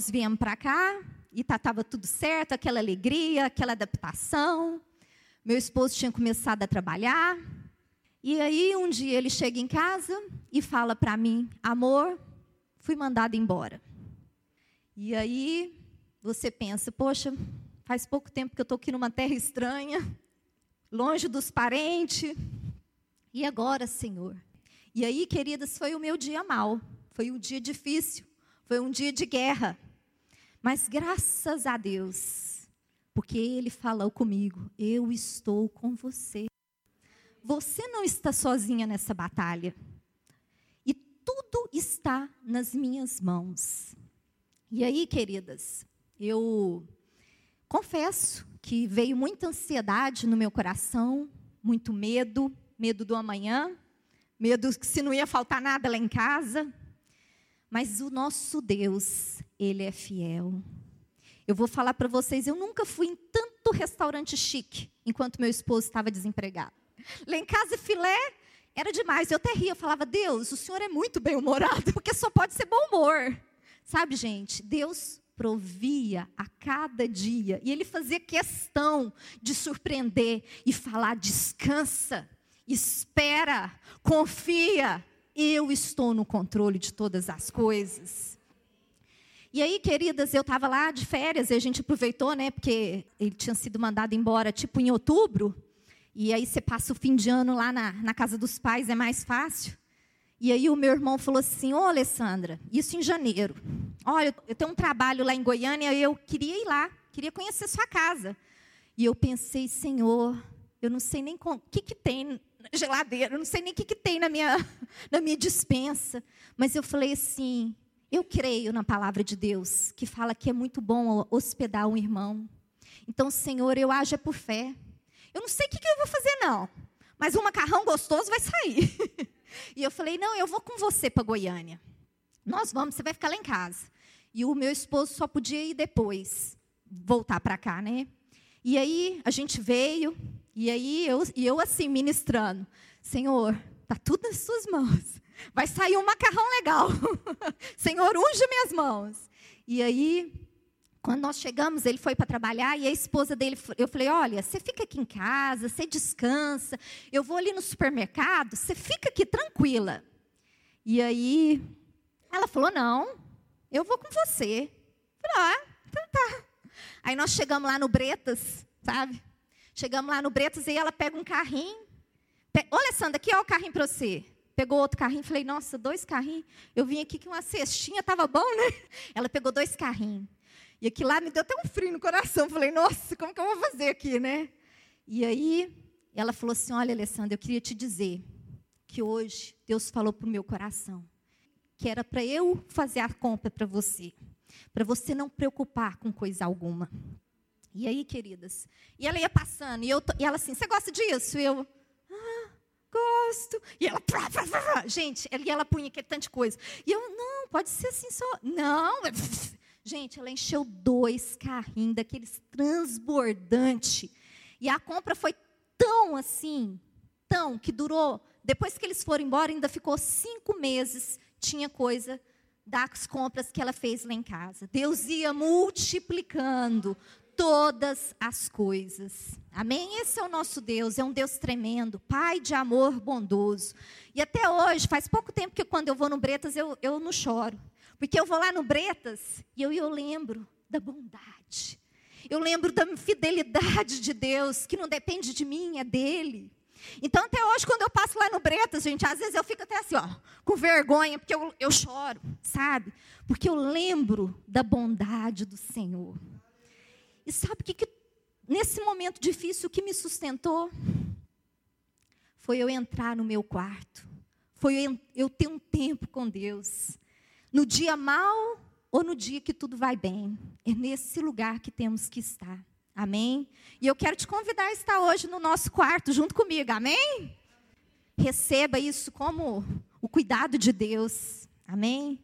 nós viemos para cá e estava tudo certo, aquela alegria, aquela adaptação. Meu esposo tinha começado a trabalhar. E aí um dia ele chega em casa e fala para mim: "Amor, fui mandado embora". E aí você pensa: "Poxa, faz pouco tempo que eu estou aqui numa terra estranha, longe dos parentes. E agora, Senhor?" E aí, queridas, foi o meu dia mal, foi um dia difícil, foi um dia de guerra. Mas graças a Deus, porque Ele falou comigo, eu estou com você. Você não está sozinha nessa batalha. E tudo está nas minhas mãos. E aí, queridas, eu confesso que veio muita ansiedade no meu coração, muito medo, medo do amanhã, medo que se não ia faltar nada lá em casa. Mas o nosso Deus, Ele é fiel. Eu vou falar para vocês, eu nunca fui em tanto restaurante chique enquanto meu esposo estava desempregado. Lá em casa, filé era demais. Eu até ria, eu falava, Deus, o senhor é muito bem-humorado, porque só pode ser bom humor. Sabe, gente, Deus provia a cada dia. E ele fazia questão de surpreender e falar: descansa, espera, confia, eu estou no controle de todas as coisas. E aí, queridas, eu estava lá de férias e a gente aproveitou, né? Porque ele tinha sido mandado embora, tipo, em outubro. E aí você passa o fim de ano lá na, na casa dos pais, é mais fácil. E aí o meu irmão falou assim, ô Alessandra, isso em janeiro. Olha, eu tenho um trabalho lá em Goiânia e eu queria ir lá, queria conhecer sua casa. E eu pensei, Senhor, eu não sei nem o que, que tem geladeira, não sei nem o que, que tem na minha, na minha dispensa. Mas eu falei assim: eu creio na palavra de Deus, que fala que é muito bom hospedar um irmão. Então, Senhor, eu é por fé. Eu não sei o que, que eu vou fazer, não. Mas um macarrão gostoso vai sair. e eu falei: não, eu vou com você para Goiânia. Nós vamos, você vai ficar lá em casa. E o meu esposo só podia ir depois, voltar para cá, né? E aí a gente veio, e aí eu, e eu assim, ministrando: Senhor, está tudo nas suas mãos. Vai sair um macarrão legal. Senhor, unge minhas mãos. E aí, quando nós chegamos, ele foi para trabalhar e a esposa dele, eu falei: Olha, você fica aqui em casa, você descansa. Eu vou ali no supermercado, você fica aqui tranquila. E aí, ela falou: Não, eu vou com você. Eu falei: Ah, então tá. Aí nós chegamos lá no Bretas, sabe? Chegamos lá no Bretas e ela pega um carrinho. Pe... Olha, Sandra, aqui ó o carrinho para você. Pegou outro carrinho, falei, nossa, dois carrinhos. Eu vim aqui com uma cestinha, estava bom, né? Ela pegou dois carrinhos. E aqui lá me deu até um frio no coração. Falei, nossa, como que eu vou fazer aqui, né? E aí, ela falou assim: Olha, Alessandra, eu queria te dizer que hoje Deus falou para o meu coração que era para eu fazer a compra para você, para você não preocupar com coisa alguma. E aí, queridas? E ela ia passando, e, eu, e ela assim, você gosta disso? E eu, ah, gosto. E ela, gente, e ela punha aquele tanto de coisa. E eu, não, pode ser assim só. Não. Gente, ela encheu dois carrinhos daqueles transbordante. E a compra foi tão assim, tão, que durou. Depois que eles foram embora, ainda ficou cinco meses, tinha coisa das compras que ela fez lá em casa. Deus ia multiplicando todas as coisas. Amém? Esse é o nosso Deus, é um Deus tremendo, Pai de amor bondoso. E até hoje, faz pouco tempo que quando eu vou no Bretas, eu, eu não choro. Porque eu vou lá no Bretas e eu, eu lembro da bondade. Eu lembro da fidelidade de Deus, que não depende de mim, é dele. Então, até hoje, quando eu passo lá no Bretas, gente, às vezes eu fico até assim, ó, com vergonha, porque eu, eu choro, sabe? Porque eu lembro da bondade do Senhor. E sabe o que, que nesse momento difícil que me sustentou? Foi eu entrar no meu quarto. Foi eu ter um tempo com Deus. No dia mal ou no dia que tudo vai bem. É nesse lugar que temos que estar. Amém? E eu quero te convidar a estar hoje no nosso quarto junto comigo. Amém? Receba isso como o cuidado de Deus. Amém?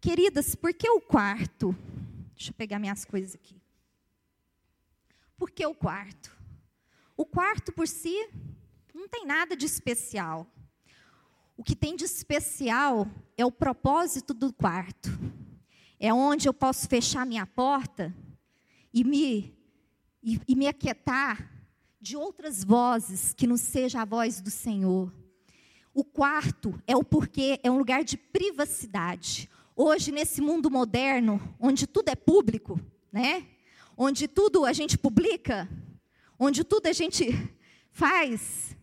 Queridas, por que o quarto? Deixa eu pegar minhas coisas aqui. Por que o quarto? O quarto por si não tem nada de especial. O que tem de especial é o propósito do quarto. É onde eu posso fechar minha porta e me, e, e me aquietar de outras vozes que não seja a voz do Senhor. O quarto é o porquê, é um lugar de privacidade. Hoje, nesse mundo moderno, onde tudo é público, né? Onde tudo a gente publica, onde tudo a gente faz,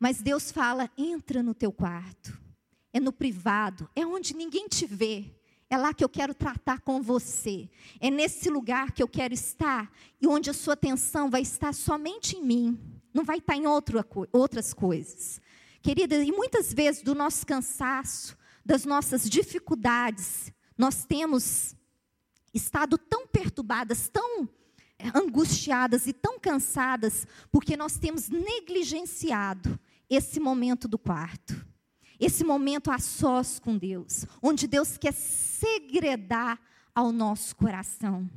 mas Deus fala: entra no teu quarto. É no privado, é onde ninguém te vê. É lá que eu quero tratar com você. É nesse lugar que eu quero estar e onde a sua atenção vai estar somente em mim. Não vai estar em outra, outras coisas. Querida, e muitas vezes do nosso cansaço, das nossas dificuldades, nós temos estado tão perturbadas, tão angustiadas e tão cansadas, porque nós temos negligenciado esse momento do quarto, esse momento a sós com Deus, onde Deus quer segredar ao nosso coração.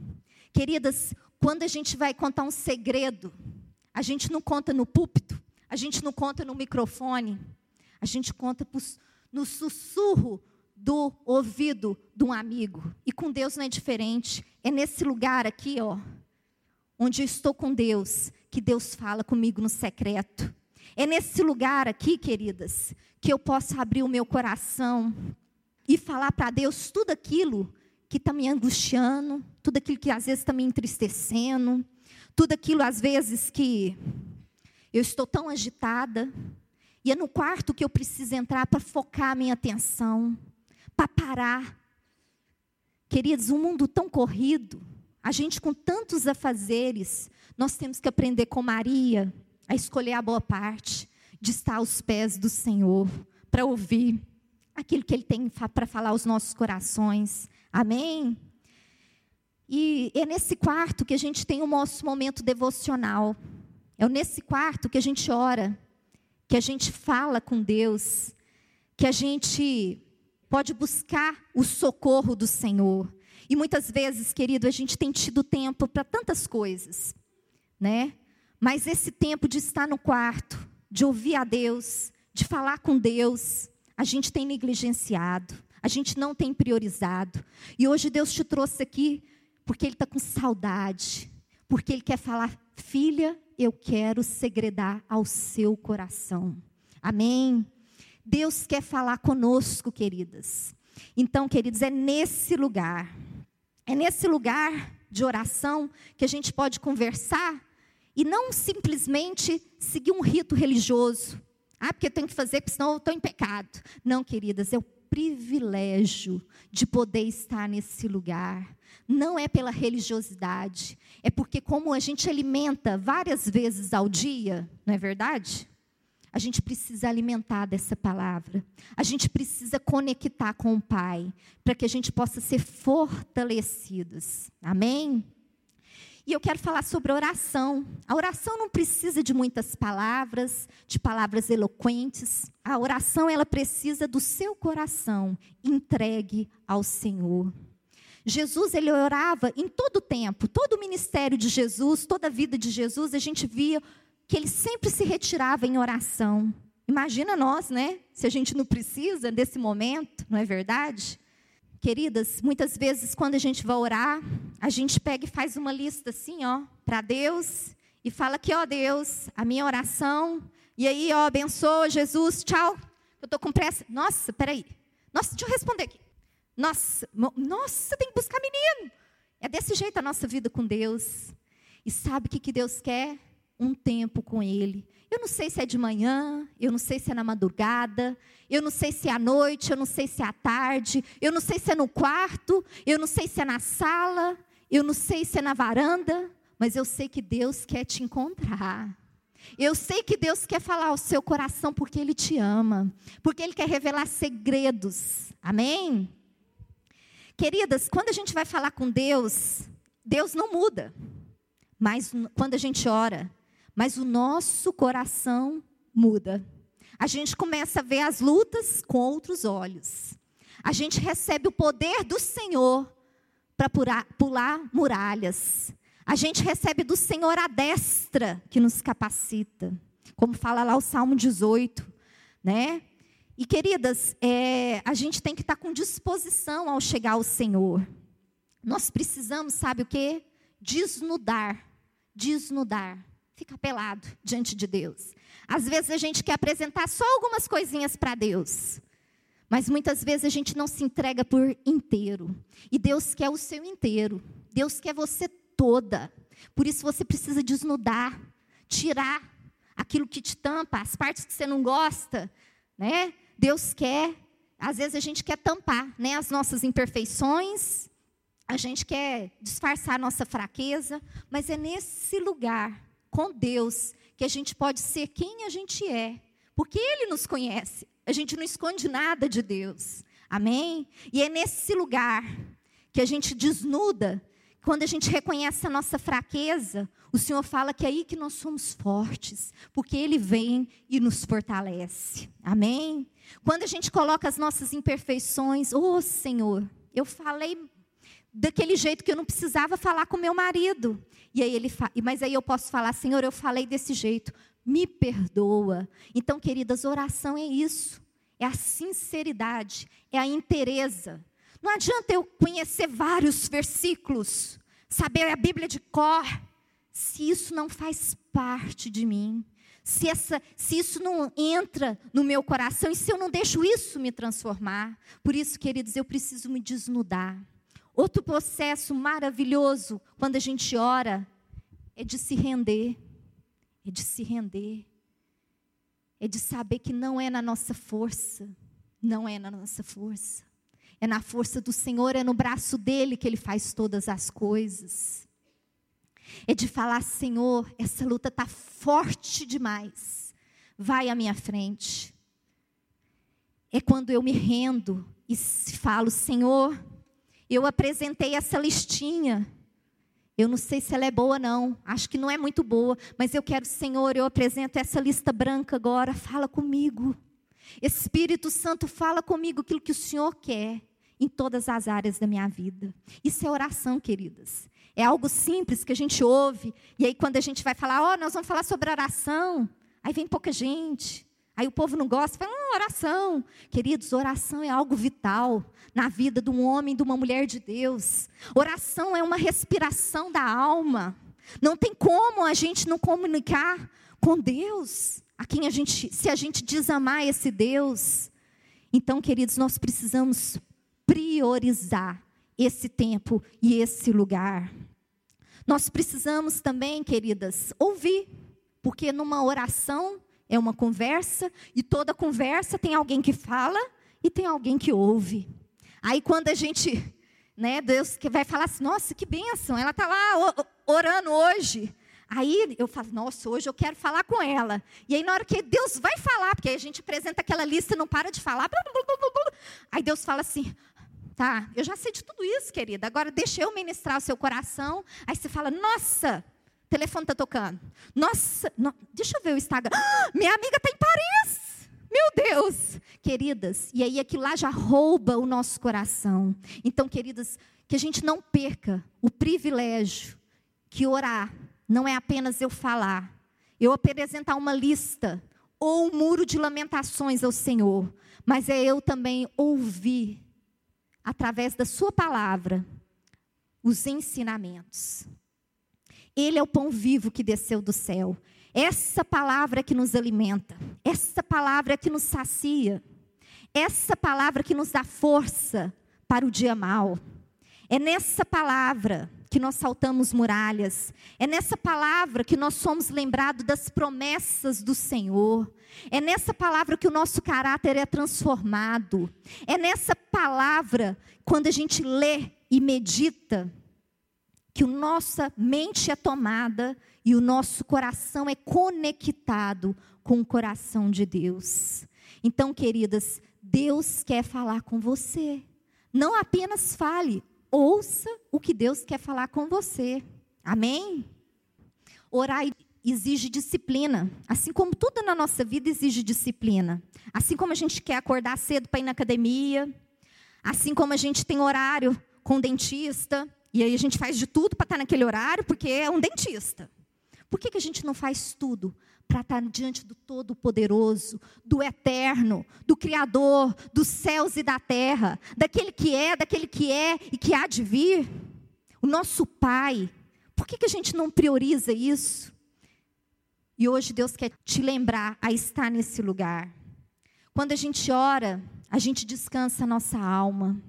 Queridas, quando a gente vai contar um segredo, a gente não conta no púlpito, a gente não conta no microfone, a gente conta no sussurro do ouvido de um amigo. E com Deus não é diferente. É nesse lugar aqui, ó, onde eu estou com Deus, que Deus fala comigo no secreto. É nesse lugar aqui, queridas, que eu posso abrir o meu coração e falar para Deus tudo aquilo que está me angustiando, tudo aquilo que às vezes está me entristecendo, tudo aquilo às vezes que eu estou tão agitada. E é no quarto que eu preciso entrar para focar a minha atenção, para parar. Queridos, um mundo tão corrido, a gente com tantos afazeres, nós temos que aprender com Maria a escolher a boa parte, de estar aos pés do Senhor, para ouvir aquilo que Ele tem para falar aos nossos corações. Amém? E é nesse quarto que a gente tem o nosso momento devocional. É nesse quarto que a gente ora, que a gente fala com Deus, que a gente pode buscar o socorro do Senhor. E muitas vezes, querido, a gente tem tido tempo para tantas coisas, né? Mas esse tempo de estar no quarto, de ouvir a Deus, de falar com Deus, a gente tem negligenciado, a gente não tem priorizado. E hoje Deus te trouxe aqui porque Ele está com saudade, porque Ele quer falar, filha, eu quero segredar ao seu coração. Amém? Deus quer falar conosco, queridas. Então, queridos, é nesse lugar é nesse lugar de oração que a gente pode conversar e não simplesmente seguir um rito religioso. Ah, porque eu tenho que fazer, porque senão eu estou em pecado. Não, queridas, é o privilégio de poder estar nesse lugar. Não é pela religiosidade, é porque, como a gente alimenta várias vezes ao dia, não é verdade? A gente precisa alimentar dessa palavra. A gente precisa conectar com o Pai, para que a gente possa ser fortalecidos. Amém? E eu quero falar sobre oração. A oração não precisa de muitas palavras, de palavras eloquentes. A oração ela precisa do seu coração entregue ao Senhor. Jesus ele orava em todo o tempo, todo o ministério de Jesus, toda a vida de Jesus, a gente via que ele sempre se retirava em oração. Imagina nós, né? Se a gente não precisa desse momento, não é verdade? Queridas, muitas vezes quando a gente vai orar, a gente pega e faz uma lista assim, ó, para Deus e fala aqui, ó Deus, a minha oração. E aí, ó, abençoa Jesus, tchau. Eu tô com pressa. Nossa, peraí. Nossa, deixa eu responder aqui. Nossa, nossa, tem que buscar menino. É desse jeito a nossa vida com Deus. E sabe o que, que Deus quer? Um tempo com Ele. Eu não sei se é de manhã, eu não sei se é na madrugada, eu não sei se é à noite, eu não sei se é à tarde, eu não sei se é no quarto, eu não sei se é na sala, eu não sei se é na varanda, mas eu sei que Deus quer te encontrar. Eu sei que Deus quer falar ao seu coração porque Ele te ama, porque Ele quer revelar segredos. Amém? Queridas, quando a gente vai falar com Deus, Deus não muda. Mas quando a gente ora, mas o nosso coração muda. A gente começa a ver as lutas com outros olhos. A gente recebe o poder do Senhor para pular muralhas. A gente recebe do Senhor a destra que nos capacita. Como fala lá o Salmo 18, né? E queridas, é, a gente tem que estar com disposição ao chegar ao Senhor. Nós precisamos, sabe o que? Desnudar. Desnudar. Ficar pelado diante de Deus. Às vezes a gente quer apresentar só algumas coisinhas para Deus. Mas muitas vezes a gente não se entrega por inteiro. E Deus quer o seu inteiro. Deus quer você toda. Por isso você precisa desnudar, tirar aquilo que te tampa, as partes que você não gosta, né? Deus quer, às vezes a gente quer tampar, né, as nossas imperfeições, a gente quer disfarçar a nossa fraqueza, mas é nesse lugar com Deus que a gente pode ser quem a gente é, porque ele nos conhece. A gente não esconde nada de Deus. Amém? E é nesse lugar que a gente desnuda quando a gente reconhece a nossa fraqueza, o Senhor fala que é aí que nós somos fortes, porque Ele vem e nos fortalece. Amém? Quando a gente coloca as nossas imperfeições, oh Senhor, eu falei daquele jeito que eu não precisava falar com meu marido. E aí ele mas aí eu posso falar, Senhor, eu falei desse jeito, me perdoa. Então, queridas, oração é isso. É a sinceridade, é a interesa. Não adianta eu conhecer vários versículos, saber a Bíblia de cor, se isso não faz parte de mim, se, essa, se isso não entra no meu coração e se eu não deixo isso me transformar. Por isso, queridos, eu preciso me desnudar. Outro processo maravilhoso quando a gente ora é de se render, é de se render, é de saber que não é na nossa força, não é na nossa força. É na força do Senhor, é no braço dele que ele faz todas as coisas. É de falar, Senhor, essa luta está forte demais. Vai à minha frente. É quando eu me rendo e falo, Senhor, eu apresentei essa listinha. Eu não sei se ela é boa, não. Acho que não é muito boa. Mas eu quero, Senhor, eu apresento essa lista branca agora. Fala comigo. Espírito Santo, fala comigo aquilo que o Senhor quer em todas as áreas da minha vida. Isso é oração, queridas. É algo simples que a gente ouve, e aí quando a gente vai falar, ó, oh, nós vamos falar sobre oração, aí vem pouca gente. Aí o povo não gosta, fala, hum, oração. Queridos, oração é algo vital na vida de um homem, de uma mulher de Deus. Oração é uma respiração da alma. Não tem como a gente não comunicar com Deus, a quem a gente, se a gente desamar esse Deus. Então, queridos, nós precisamos priorizar esse tempo e esse lugar. Nós precisamos também, queridas, ouvir, porque numa oração é uma conversa e toda conversa tem alguém que fala e tem alguém que ouve. Aí quando a gente, né, Deus que vai falar assim, nossa, que bênção, ela está lá orando hoje. Aí eu falo, nossa, hoje eu quero falar com ela. E aí na hora que Deus vai falar, porque aí a gente apresenta aquela lista e não para de falar, aí Deus fala assim, Tá, eu já sei de tudo isso, querida. Agora deixa eu ministrar o seu coração. Aí você fala, nossa, o telefone está tocando. Nossa, no, deixa eu ver o Instagram. Ah, minha amiga está em Paris. Meu Deus. Queridas, e aí aquilo lá já rouba o nosso coração. Então, queridas, que a gente não perca o privilégio que orar não é apenas eu falar, eu apresentar uma lista ou um muro de lamentações ao Senhor, mas é eu também ouvir através da Sua palavra, os ensinamentos. Ele é o pão vivo que desceu do céu. Essa palavra que nos alimenta, essa palavra que nos sacia, essa palavra que nos dá força para o dia mal. É nessa palavra que nós saltamos muralhas. É nessa palavra que nós somos lembrados das promessas do Senhor. É nessa palavra que o nosso caráter é transformado. É nessa palavra, quando a gente lê e medita, que a nossa mente é tomada e o nosso coração é conectado com o coração de Deus. Então, queridas, Deus quer falar com você. Não apenas fale, ouça o que Deus quer falar com você. Amém? Orar exige disciplina, assim como tudo na nossa vida exige disciplina. Assim como a gente quer acordar cedo para ir na academia, assim como a gente tem horário com dentista, e aí a gente faz de tudo para estar naquele horário, porque é um dentista. Por que, que a gente não faz tudo para estar diante do Todo-Poderoso, do Eterno, do Criador dos céus e da terra, daquele que é, daquele que é e que há de vir? o nosso Pai. Por que, que a gente não prioriza isso? E hoje Deus quer te lembrar a estar nesse lugar. Quando a gente ora, a gente descansa a nossa alma.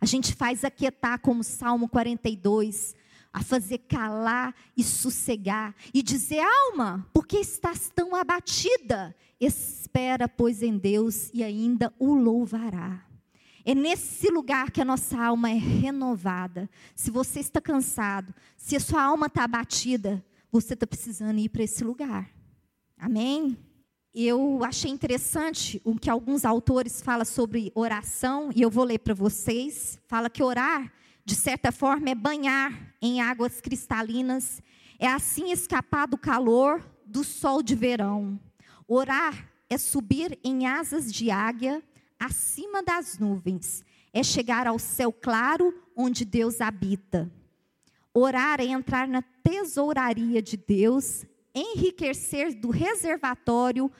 A gente faz aquietar, como Salmo 42, a fazer calar e sossegar e dizer: alma, por que estás tão abatida? Espera, pois, em Deus e ainda o louvará. É nesse lugar que a nossa alma é renovada. Se você está cansado, se a sua alma está abatida, você está precisando ir para esse lugar. Amém? Eu achei interessante o que alguns autores falam sobre oração, e eu vou ler para vocês. Fala que orar, de certa forma, é banhar em águas cristalinas, é assim escapar do calor do sol de verão. Orar é subir em asas de águia acima das nuvens, é chegar ao céu claro onde Deus habita. Orar é entrar na tesouraria de Deus, enriquecer do reservatório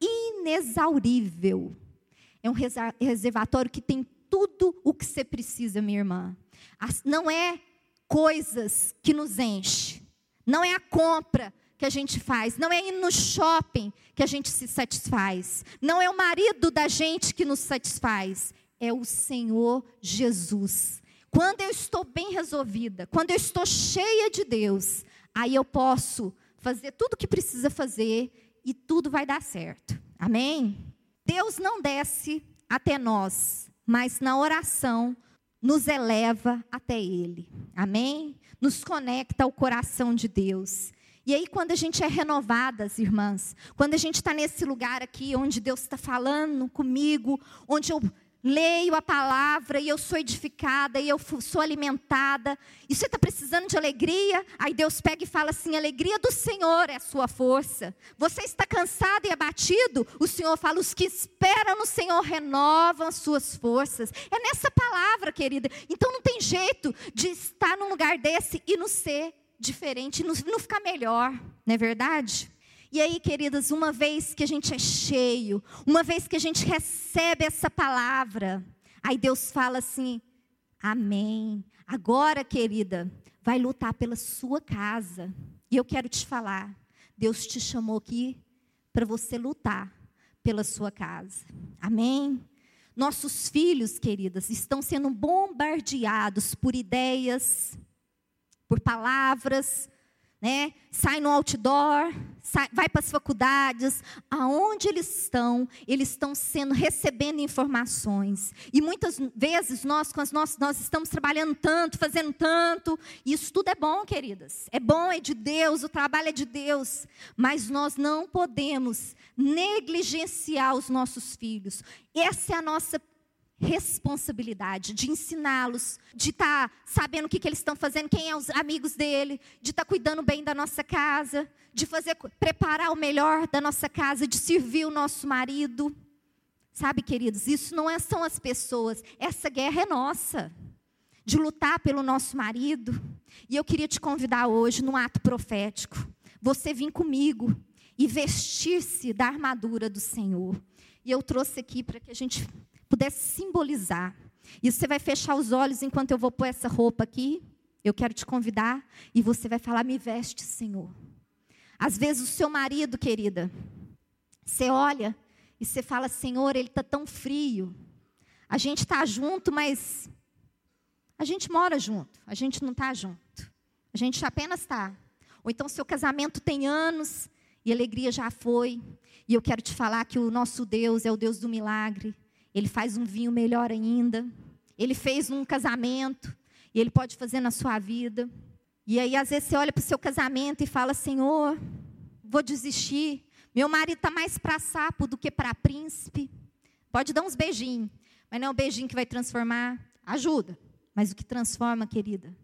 inexaurível. É um reservatório que tem tudo o que você precisa, minha irmã. Não é coisas que nos enche, não é a compra que a gente faz, não é ir no shopping que a gente se satisfaz, não é o marido da gente que nos satisfaz, é o Senhor Jesus. Quando eu estou bem resolvida, quando eu estou cheia de Deus, aí eu posso fazer tudo o que precisa fazer e tudo vai dar certo. Amém? Deus não desce até nós, mas na oração nos eleva até Ele. Amém? Nos conecta ao coração de Deus. E aí, quando a gente é renovadas, irmãs, quando a gente está nesse lugar aqui, onde Deus está falando comigo, onde eu leio a palavra e eu sou edificada e eu sou alimentada. E você está precisando de alegria? Aí Deus pega e fala assim: alegria do Senhor é a sua força. Você está cansado e abatido? O Senhor fala: os que esperam no Senhor renovam as suas forças. É nessa palavra, querida. Então não tem jeito de estar num lugar desse e não ser diferente, não, não ficar melhor, não é verdade? E aí, queridas, uma vez que a gente é cheio, uma vez que a gente recebe essa palavra, aí Deus fala assim: Amém. Agora, querida, vai lutar pela sua casa. E eu quero te falar: Deus te chamou aqui para você lutar pela sua casa. Amém? Nossos filhos, queridas, estão sendo bombardeados por ideias, por palavras, né? Sai no outdoor, sai, vai para as faculdades, aonde eles estão, eles estão sendo recebendo informações. E muitas vezes nós, com as nossas, nós estamos trabalhando tanto, fazendo tanto, e isso tudo é bom, queridas. É bom, é de Deus, o trabalho é de Deus, mas nós não podemos negligenciar os nossos filhos. Essa é a nossa responsabilidade de ensiná-los, de estar tá sabendo o que, que eles estão fazendo, quem é os amigos dele, de estar tá cuidando bem da nossa casa, de fazer preparar o melhor da nossa casa, de servir o nosso marido. Sabe, queridos, isso não é, são as pessoas, essa guerra é nossa. De lutar pelo nosso marido. E eu queria te convidar hoje, num ato profético, você vir comigo e vestir-se da armadura do Senhor. E eu trouxe aqui para que a gente pudesse simbolizar. E você vai fechar os olhos enquanto eu vou pôr essa roupa aqui. Eu quero te convidar e você vai falar: Me veste, Senhor. Às vezes o seu marido, querida, você olha e você fala: Senhor, ele está tão frio. A gente está junto, mas a gente mora junto, a gente não está junto. A gente apenas está. Ou então seu casamento tem anos e alegria já foi. E eu quero te falar que o nosso Deus é o Deus do milagre. Ele faz um vinho melhor ainda. Ele fez um casamento e ele pode fazer na sua vida. E aí, às vezes, você olha para o seu casamento e fala: Senhor, vou desistir. Meu marido está mais para sapo do que para príncipe. Pode dar uns beijinhos, mas não é o beijinho que vai transformar. Ajuda. Mas o que transforma, querida,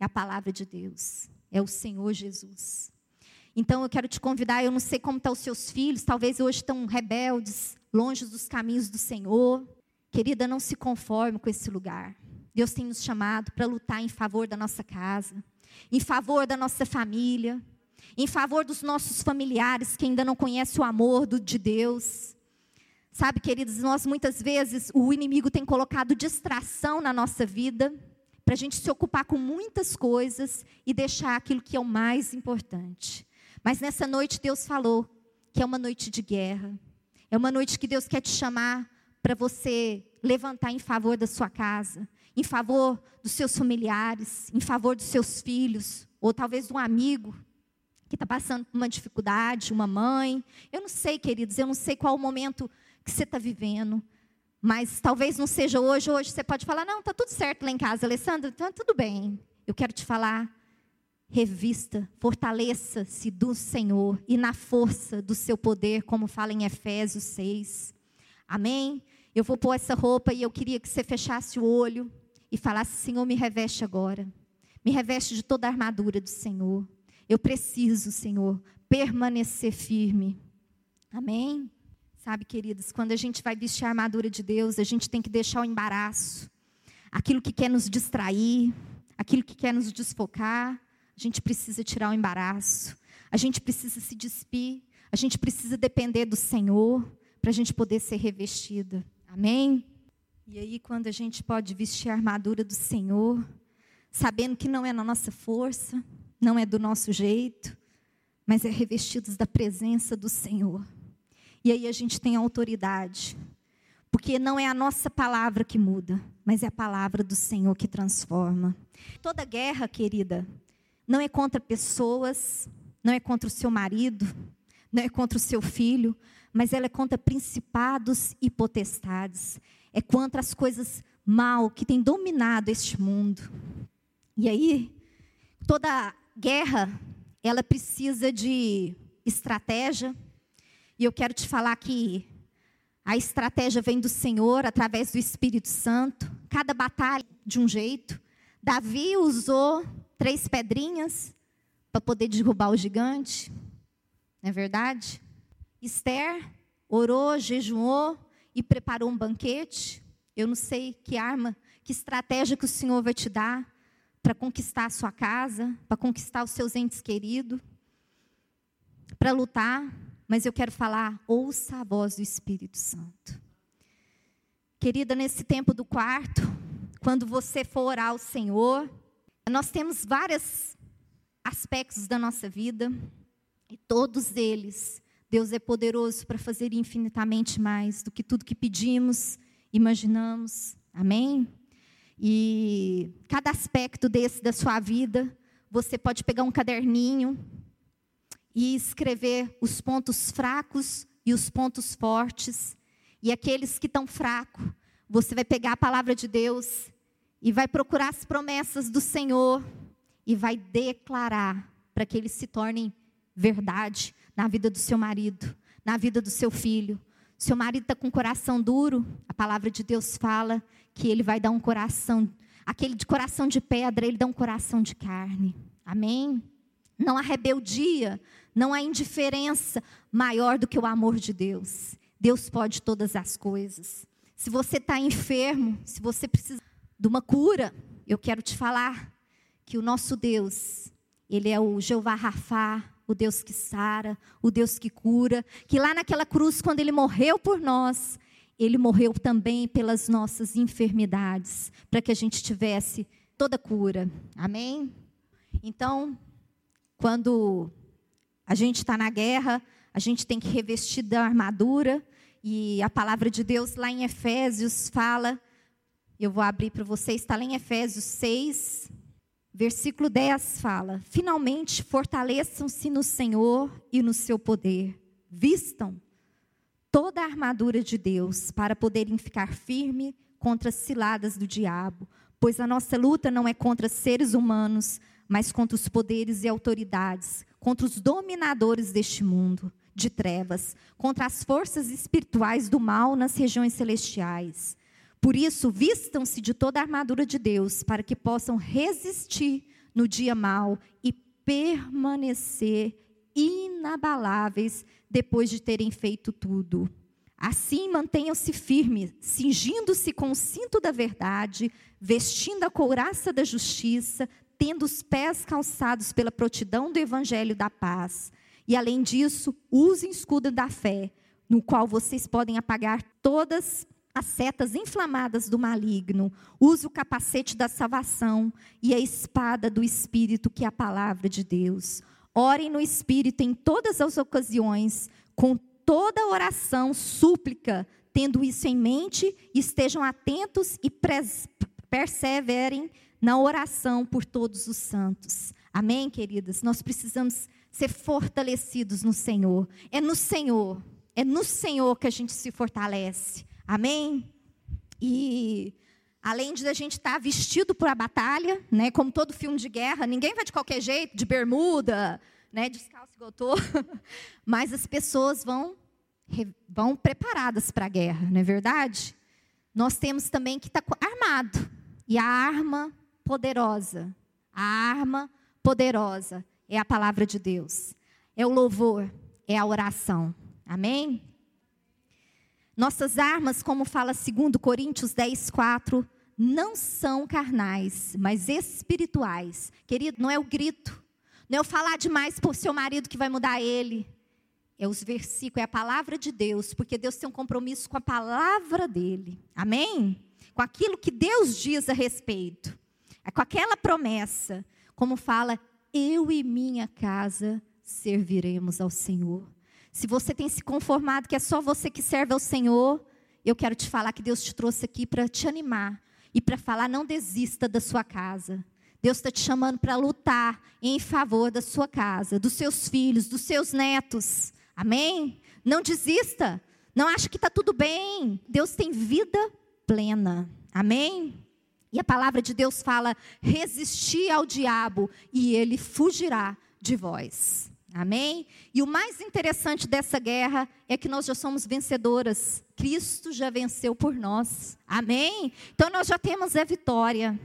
é a palavra de Deus. É o Senhor Jesus. Então eu quero te convidar, eu não sei como estão os seus filhos, talvez hoje estão rebeldes, longe dos caminhos do Senhor. Querida, não se conforme com esse lugar. Deus tem nos chamado para lutar em favor da nossa casa, em favor da nossa família, em favor dos nossos familiares que ainda não conhecem o amor de Deus. Sabe, queridos, nós muitas vezes, o inimigo tem colocado distração na nossa vida, para a gente se ocupar com muitas coisas e deixar aquilo que é o mais importante. Mas nessa noite Deus falou que é uma noite de guerra. É uma noite que Deus quer te chamar para você levantar em favor da sua casa, em favor dos seus familiares, em favor dos seus filhos, ou talvez de um amigo que está passando por uma dificuldade, uma mãe. Eu não sei, queridos, eu não sei qual o momento que você está vivendo. Mas talvez não seja hoje. Hoje você pode falar, não, está tudo certo lá em casa, Alessandra, está tudo bem. Eu quero te falar, revista, fortaleça-se do Senhor e na força do seu poder, como fala em Efésios 6. Amém? Eu vou pôr essa roupa e eu queria que você fechasse o olho e falasse: Senhor, me reveste agora. Me reveste de toda a armadura do Senhor. Eu preciso, Senhor, permanecer firme. Amém? Sabe, queridos, quando a gente vai vestir a armadura de Deus, a gente tem que deixar o embaraço, aquilo que quer nos distrair, aquilo que quer nos desfocar, a gente precisa tirar o embaraço, a gente precisa se despir, a gente precisa depender do Senhor para a gente poder ser revestida. Amém? E aí, quando a gente pode vestir a armadura do Senhor, sabendo que não é na nossa força, não é do nosso jeito, mas é revestidos da presença do Senhor. E aí a gente tem autoridade, porque não é a nossa palavra que muda, mas é a palavra do Senhor que transforma. Toda guerra, querida, não é contra pessoas, não é contra o seu marido, não é contra o seu filho, mas ela é contra principados e potestades. É contra as coisas mal que têm dominado este mundo. E aí, toda guerra, ela precisa de estratégia. E eu quero te falar que a estratégia vem do Senhor através do Espírito Santo. Cada batalha de um jeito. Davi usou três pedrinhas para poder derrubar o gigante. Não é verdade? Esther orou, jejuou e preparou um banquete. Eu não sei que arma, que estratégia que o Senhor vai te dar para conquistar a sua casa, para conquistar os seus entes queridos, para lutar, mas eu quero falar, ouça a voz do Espírito Santo. Querida, nesse tempo do quarto, quando você for orar ao Senhor, nós temos vários aspectos da nossa vida, e todos eles Deus é poderoso para fazer infinitamente mais do que tudo que pedimos, imaginamos. Amém? E cada aspecto desse da sua vida, você pode pegar um caderninho e escrever os pontos fracos e os pontos fortes. E aqueles que estão fracos, você vai pegar a palavra de Deus e vai procurar as promessas do Senhor e vai declarar para que eles se tornem verdade na vida do seu marido, na vida do seu filho. Seu marido está com coração duro, a palavra de Deus fala que ele vai dar um coração, aquele de coração de pedra, ele dá um coração de carne. Amém? Não há rebeldia, não há indiferença maior do que o amor de Deus. Deus pode todas as coisas. Se você está enfermo, se você precisa de uma cura, eu quero te falar que o nosso Deus, Ele é o Jeová Rafá, o Deus que sara, o Deus que cura, que lá naquela cruz, quando ele morreu por nós, ele morreu também pelas nossas enfermidades, para que a gente tivesse toda cura. Amém? Então, quando a gente está na guerra, a gente tem que revestir da armadura, e a palavra de Deus lá em Efésios fala, eu vou abrir para vocês, está lá em Efésios 6, Versículo 10 fala: Finalmente fortaleçam-se no Senhor e no seu poder. Vistam toda a armadura de Deus para poderem ficar firme contra as ciladas do diabo, pois a nossa luta não é contra seres humanos, mas contra os poderes e autoridades, contra os dominadores deste mundo de trevas, contra as forças espirituais do mal nas regiões celestiais. Por isso, vistam-se de toda a armadura de Deus, para que possam resistir no dia mau e permanecer inabaláveis depois de terem feito tudo. Assim, mantenham-se firmes, cingindo-se com o cinto da verdade, vestindo a couraça da justiça, tendo os pés calçados pela prontidão do evangelho da paz. E além disso, usem escudo da fé, no qual vocês podem apagar todas as setas inflamadas do maligno. Use o capacete da salvação e a espada do Espírito, que é a palavra de Deus. Orem no Espírito em todas as ocasiões, com toda oração, súplica, tendo isso em mente, estejam atentos e perseverem na oração por todos os santos. Amém, queridas? Nós precisamos ser fortalecidos no Senhor. É no Senhor, é no Senhor que a gente se fortalece. Amém? E além de a gente estar vestido para a batalha, né, como todo filme de guerra, ninguém vai de qualquer jeito, de bermuda, né, descalço igual tô, mas as pessoas vão vão preparadas para a guerra, não é verdade? Nós temos também que estar armado. E a arma poderosa, a arma poderosa é a palavra de Deus. É o louvor, é a oração. Amém? Nossas armas, como fala 2 Coríntios 10, 4, não são carnais, mas espirituais. Querido, não é o grito, não é o falar demais por seu marido que vai mudar ele. É os versículos, é a palavra de Deus, porque Deus tem um compromisso com a palavra dele. Amém? Com aquilo que Deus diz a respeito. É com aquela promessa, como fala, eu e minha casa serviremos ao Senhor. Se você tem se conformado que é só você que serve ao Senhor, eu quero te falar que Deus te trouxe aqui para te animar e para falar: não desista da sua casa. Deus está te chamando para lutar em favor da sua casa, dos seus filhos, dos seus netos. Amém? Não desista. Não ache que está tudo bem. Deus tem vida plena. Amém? E a palavra de Deus fala: resistir ao diabo e ele fugirá de vós. Amém? E o mais interessante dessa guerra é que nós já somos vencedoras. Cristo já venceu por nós. Amém? Então nós já temos a vitória.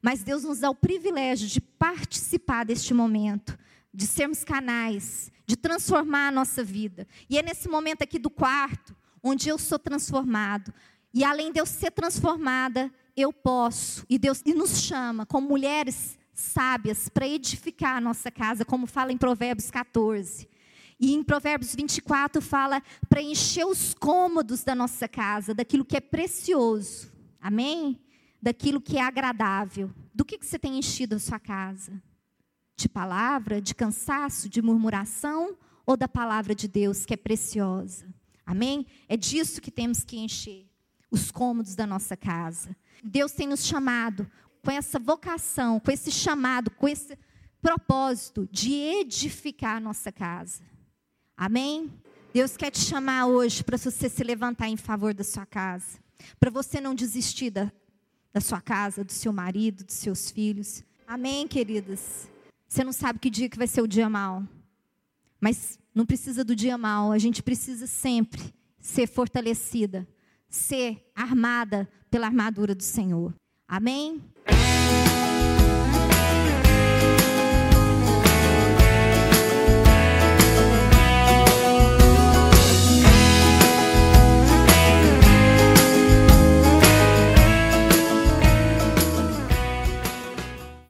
Mas Deus nos dá o privilégio de participar deste momento, de sermos canais, de transformar a nossa vida. E é nesse momento aqui do quarto, onde eu sou transformado. E além de eu ser transformada, eu posso. E Deus e nos chama como mulheres sábias para edificar a nossa casa, como fala em Provérbios 14. E em Provérbios 24 fala para encher os cômodos da nossa casa, daquilo que é precioso. Amém? Daquilo que é agradável. Do que, que você tem enchido a sua casa? De palavra, de cansaço, de murmuração ou da palavra de Deus que é preciosa? Amém? É disso que temos que encher os cômodos da nossa casa. Deus tem nos chamado com essa vocação, com esse chamado, com esse propósito de edificar a nossa casa. Amém? Deus quer te chamar hoje para você se levantar em favor da sua casa, para você não desistir da, da sua casa, do seu marido, dos seus filhos. Amém, queridas? Você não sabe que dia que vai ser o dia mal. Mas não precisa do dia mal, a gente precisa sempre ser fortalecida, ser armada pela armadura do Senhor. Amém? Bye.